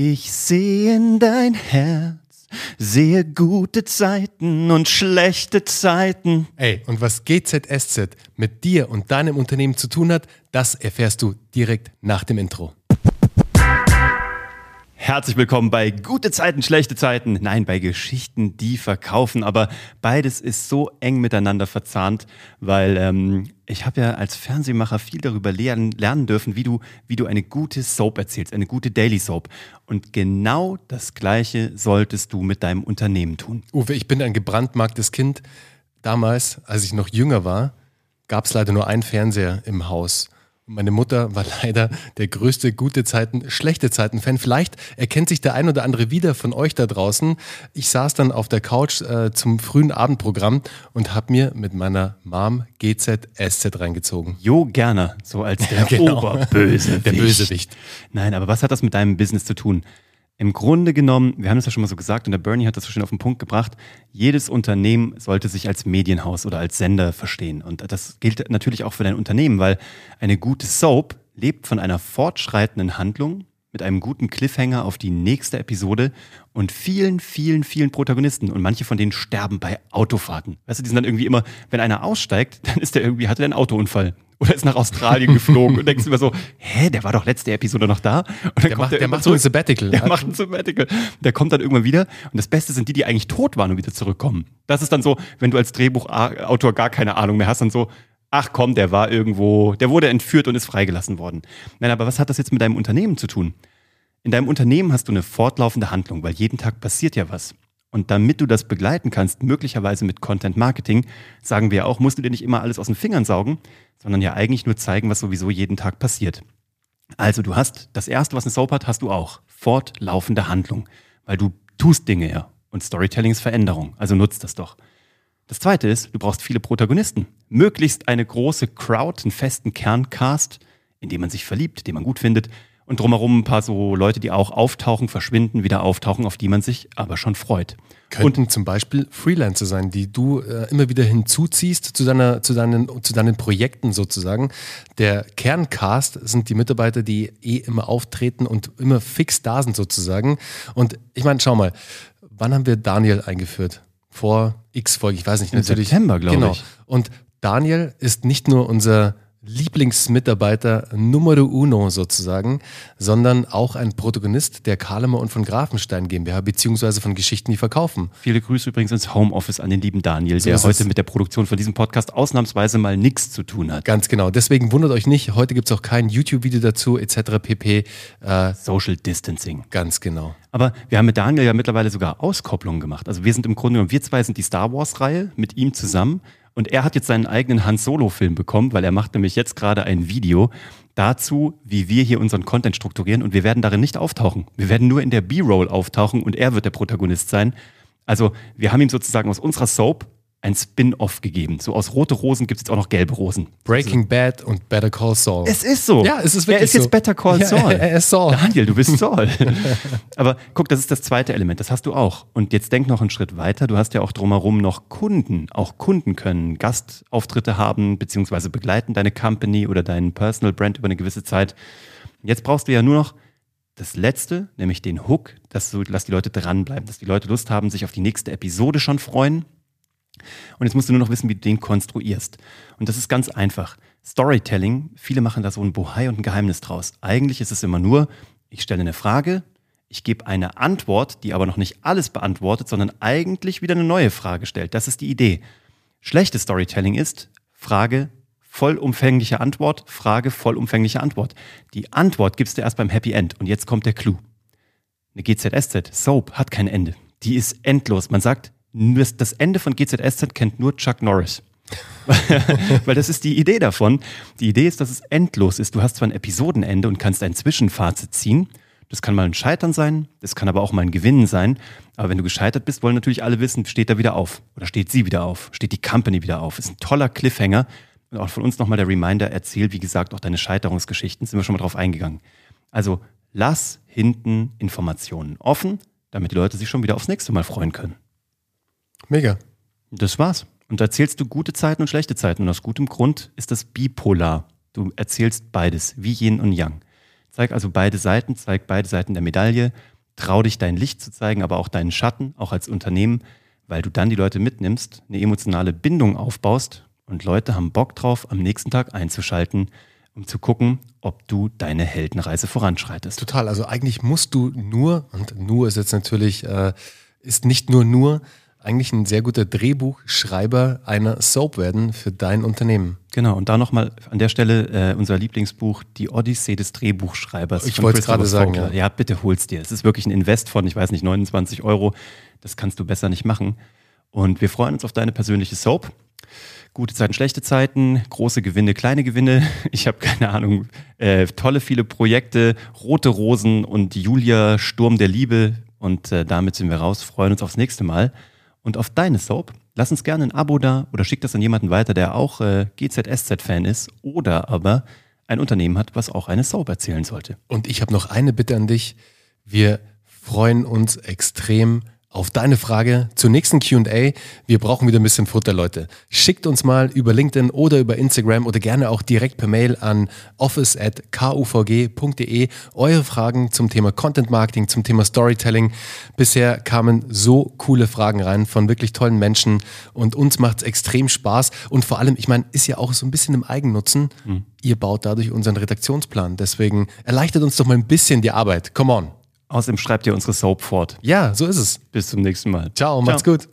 Ich sehe in dein Herz, sehe gute Zeiten und schlechte Zeiten. Ey, und was GZSZ mit dir und deinem Unternehmen zu tun hat, das erfährst du direkt nach dem Intro. Herzlich willkommen bei Gute Zeiten, schlechte Zeiten. Nein, bei Geschichten, die verkaufen. Aber beides ist so eng miteinander verzahnt, weil ähm, ich habe ja als Fernsehmacher viel darüber lernen, lernen dürfen, wie du, wie du eine gute Soap erzählst, eine gute Daily Soap. Und genau das Gleiche solltest du mit deinem Unternehmen tun. Uwe, ich bin ein gebrandmarktes Kind. Damals, als ich noch jünger war, gab es leider nur einen Fernseher im Haus. Meine Mutter war leider der größte gute Zeiten, schlechte Zeiten-Fan. Vielleicht erkennt sich der ein oder andere wieder von euch da draußen. Ich saß dann auf der Couch äh, zum frühen Abendprogramm und habe mir mit meiner Mom GZSZ reingezogen. Jo, gerne. So als der genau. Oberbösewicht. Der Bösewicht. Nein, aber was hat das mit deinem Business zu tun? Im Grunde genommen, wir haben das ja schon mal so gesagt und der Bernie hat das so schön auf den Punkt gebracht, jedes Unternehmen sollte sich als Medienhaus oder als Sender verstehen. Und das gilt natürlich auch für dein Unternehmen, weil eine gute Soap lebt von einer fortschreitenden Handlung mit einem guten Cliffhanger auf die nächste Episode und vielen, vielen, vielen Protagonisten. Und manche von denen sterben bei Autofahrten. Weißt du, die sind dann irgendwie immer, wenn einer aussteigt, dann ist der irgendwie, hatte der einen Autounfall oder ist nach Australien geflogen und denkst immer so, hä, der war doch letzte Episode noch da. Und der macht, der, der macht so ein Sabbatical. Der macht ein Sabbatical. Der kommt dann irgendwann wieder und das Beste sind die, die eigentlich tot waren und wieder zurückkommen. Das ist dann so, wenn du als Drehbuchautor gar keine Ahnung mehr hast, dann so, ach komm, der war irgendwo, der wurde entführt und ist freigelassen worden. Nein, aber was hat das jetzt mit deinem Unternehmen zu tun? In deinem Unternehmen hast du eine fortlaufende Handlung, weil jeden Tag passiert ja was. Und damit du das begleiten kannst, möglicherweise mit Content Marketing, sagen wir auch, musst du dir nicht immer alles aus den Fingern saugen, sondern ja eigentlich nur zeigen, was sowieso jeden Tag passiert. Also du hast das erste, was eine Soap hat, hast du auch. Fortlaufende Handlung. Weil du tust Dinge ja. Und Storytelling ist Veränderung. Also nutzt das doch. Das zweite ist, du brauchst viele Protagonisten. Möglichst eine große Crowd, einen festen Kerncast, in dem man sich verliebt, den man gut findet und drumherum ein paar so Leute, die auch auftauchen, verschwinden, wieder auftauchen, auf die man sich aber schon freut. Könnten und, zum Beispiel Freelancer sein, die du äh, immer wieder hinzuziehst zu, deiner, zu, deinen, zu deinen Projekten sozusagen. Der Kerncast sind die Mitarbeiter, die eh immer auftreten und immer fix da sind sozusagen. Und ich meine, schau mal, wann haben wir Daniel eingeführt? Vor x Folge, ich weiß nicht, Im natürlich. September, glaube genau. ich. Und Daniel ist nicht nur unser Lieblingsmitarbeiter Numero uno sozusagen, sondern auch ein Protagonist der Kalemer und von Grafenstein GmbH, beziehungsweise von Geschichten, die verkaufen. Viele Grüße übrigens ins Homeoffice an den lieben Daniel, so der heute mit der Produktion von diesem Podcast ausnahmsweise mal nichts zu tun hat. Ganz genau. Deswegen wundert euch nicht, heute gibt es auch kein YouTube-Video dazu, etc. pp. Äh, Social Distancing. Ganz genau. Aber wir haben mit Daniel ja mittlerweile sogar Auskopplungen gemacht. Also wir sind im Grunde genommen, wir zwei sind die Star Wars-Reihe mit ihm zusammen. Und er hat jetzt seinen eigenen Han Solo-Film bekommen, weil er macht nämlich jetzt gerade ein Video dazu, wie wir hier unseren Content strukturieren. Und wir werden darin nicht auftauchen. Wir werden nur in der B-Roll auftauchen und er wird der Protagonist sein. Also wir haben ihm sozusagen aus unserer Soap ein Spin-off gegeben. So aus rote Rosen gibt es jetzt auch noch gelbe Rosen. Breaking also, Bad und Better Call Saul. Es ist so. Ja, es ist wirklich Er ist so. jetzt Better Call Saul. Ja, er ist Saul. Daniel, du bist Saul. Aber guck, das ist das zweite Element. Das hast du auch. Und jetzt denk noch einen Schritt weiter. Du hast ja auch drumherum noch Kunden. Auch Kunden können Gastauftritte haben, beziehungsweise begleiten deine Company oder deinen Personal Brand über eine gewisse Zeit. Jetzt brauchst du ja nur noch das Letzte, nämlich den Hook, dass, du, dass die Leute dranbleiben, dass die Leute Lust haben, sich auf die nächste Episode schon freuen und jetzt musst du nur noch wissen, wie du den konstruierst. Und das ist ganz einfach. Storytelling, viele machen da so ein Bohai und ein Geheimnis draus. Eigentlich ist es immer nur, ich stelle eine Frage, ich gebe eine Antwort, die aber noch nicht alles beantwortet, sondern eigentlich wieder eine neue Frage stellt. Das ist die Idee. Schlechtes Storytelling ist Frage, vollumfängliche Antwort, Frage, vollumfängliche Antwort. Die Antwort gibst du erst beim Happy End. Und jetzt kommt der Clou. Eine GZSZ, Soap, hat kein Ende. Die ist endlos. Man sagt, das Ende von GZSZ kennt nur Chuck Norris. Weil das ist die Idee davon. Die Idee ist, dass es endlos ist. Du hast zwar ein Episodenende und kannst ein Zwischenfazit ziehen. Das kann mal ein Scheitern sein, das kann aber auch mal ein Gewinnen sein. Aber wenn du gescheitert bist, wollen natürlich alle wissen, steht er wieder auf oder steht sie wieder auf, steht die Company wieder auf. Ist ein toller Cliffhanger. Und auch von uns nochmal der Reminder, erzähl, wie gesagt, auch deine Scheiterungsgeschichten, sind wir schon mal drauf eingegangen. Also lass hinten Informationen offen, damit die Leute sich schon wieder aufs nächste Mal freuen können. Mega. Das war's. Und da erzählst du gute Zeiten und schlechte Zeiten. Und aus gutem Grund ist das bipolar. Du erzählst beides, wie Yin und Yang. Zeig also beide Seiten, zeig beide Seiten der Medaille. Trau dich, dein Licht zu zeigen, aber auch deinen Schatten, auch als Unternehmen, weil du dann die Leute mitnimmst, eine emotionale Bindung aufbaust und Leute haben Bock drauf, am nächsten Tag einzuschalten, um zu gucken, ob du deine Heldenreise voranschreitest. Total. Also eigentlich musst du nur, und nur ist jetzt natürlich, äh, ist nicht nur nur, eigentlich ein sehr guter Drehbuchschreiber einer Soap werden für dein Unternehmen. Genau, und da nochmal an der Stelle äh, unser Lieblingsbuch, Die Odyssee des Drehbuchschreibers. Ich wollte es gerade sagen. Ja. ja, bitte hol's dir. Es ist wirklich ein Invest von, ich weiß nicht, 29 Euro. Das kannst du besser nicht machen. Und wir freuen uns auf deine persönliche Soap. Gute Zeiten, schlechte Zeiten, große Gewinne, kleine Gewinne. Ich habe keine Ahnung. Äh, tolle, viele Projekte, rote Rosen und Julia, Sturm der Liebe. Und äh, damit sind wir raus, freuen uns aufs nächste Mal und auf deine Soap. Lass uns gerne ein Abo da oder schick das an jemanden weiter, der auch äh, GZSZ-Fan ist oder aber ein Unternehmen hat, was auch eine Soap erzählen sollte. Und ich habe noch eine Bitte an dich. Wir freuen uns extrem auf deine Frage zur nächsten QA. Wir brauchen wieder ein bisschen Futter, Leute. Schickt uns mal über LinkedIn oder über Instagram oder gerne auch direkt per Mail an office.kuvg.de eure Fragen zum Thema Content Marketing, zum Thema Storytelling. Bisher kamen so coole Fragen rein von wirklich tollen Menschen und uns macht es extrem Spaß. Und vor allem, ich meine, ist ja auch so ein bisschen im Eigennutzen. Mhm. Ihr baut dadurch unseren Redaktionsplan. Deswegen erleichtert uns doch mal ein bisschen die Arbeit. Come on. Außerdem schreibt ihr unsere Soap fort. Ja, so ist es. Bis zum nächsten Mal. Ciao, macht's Ciao. gut.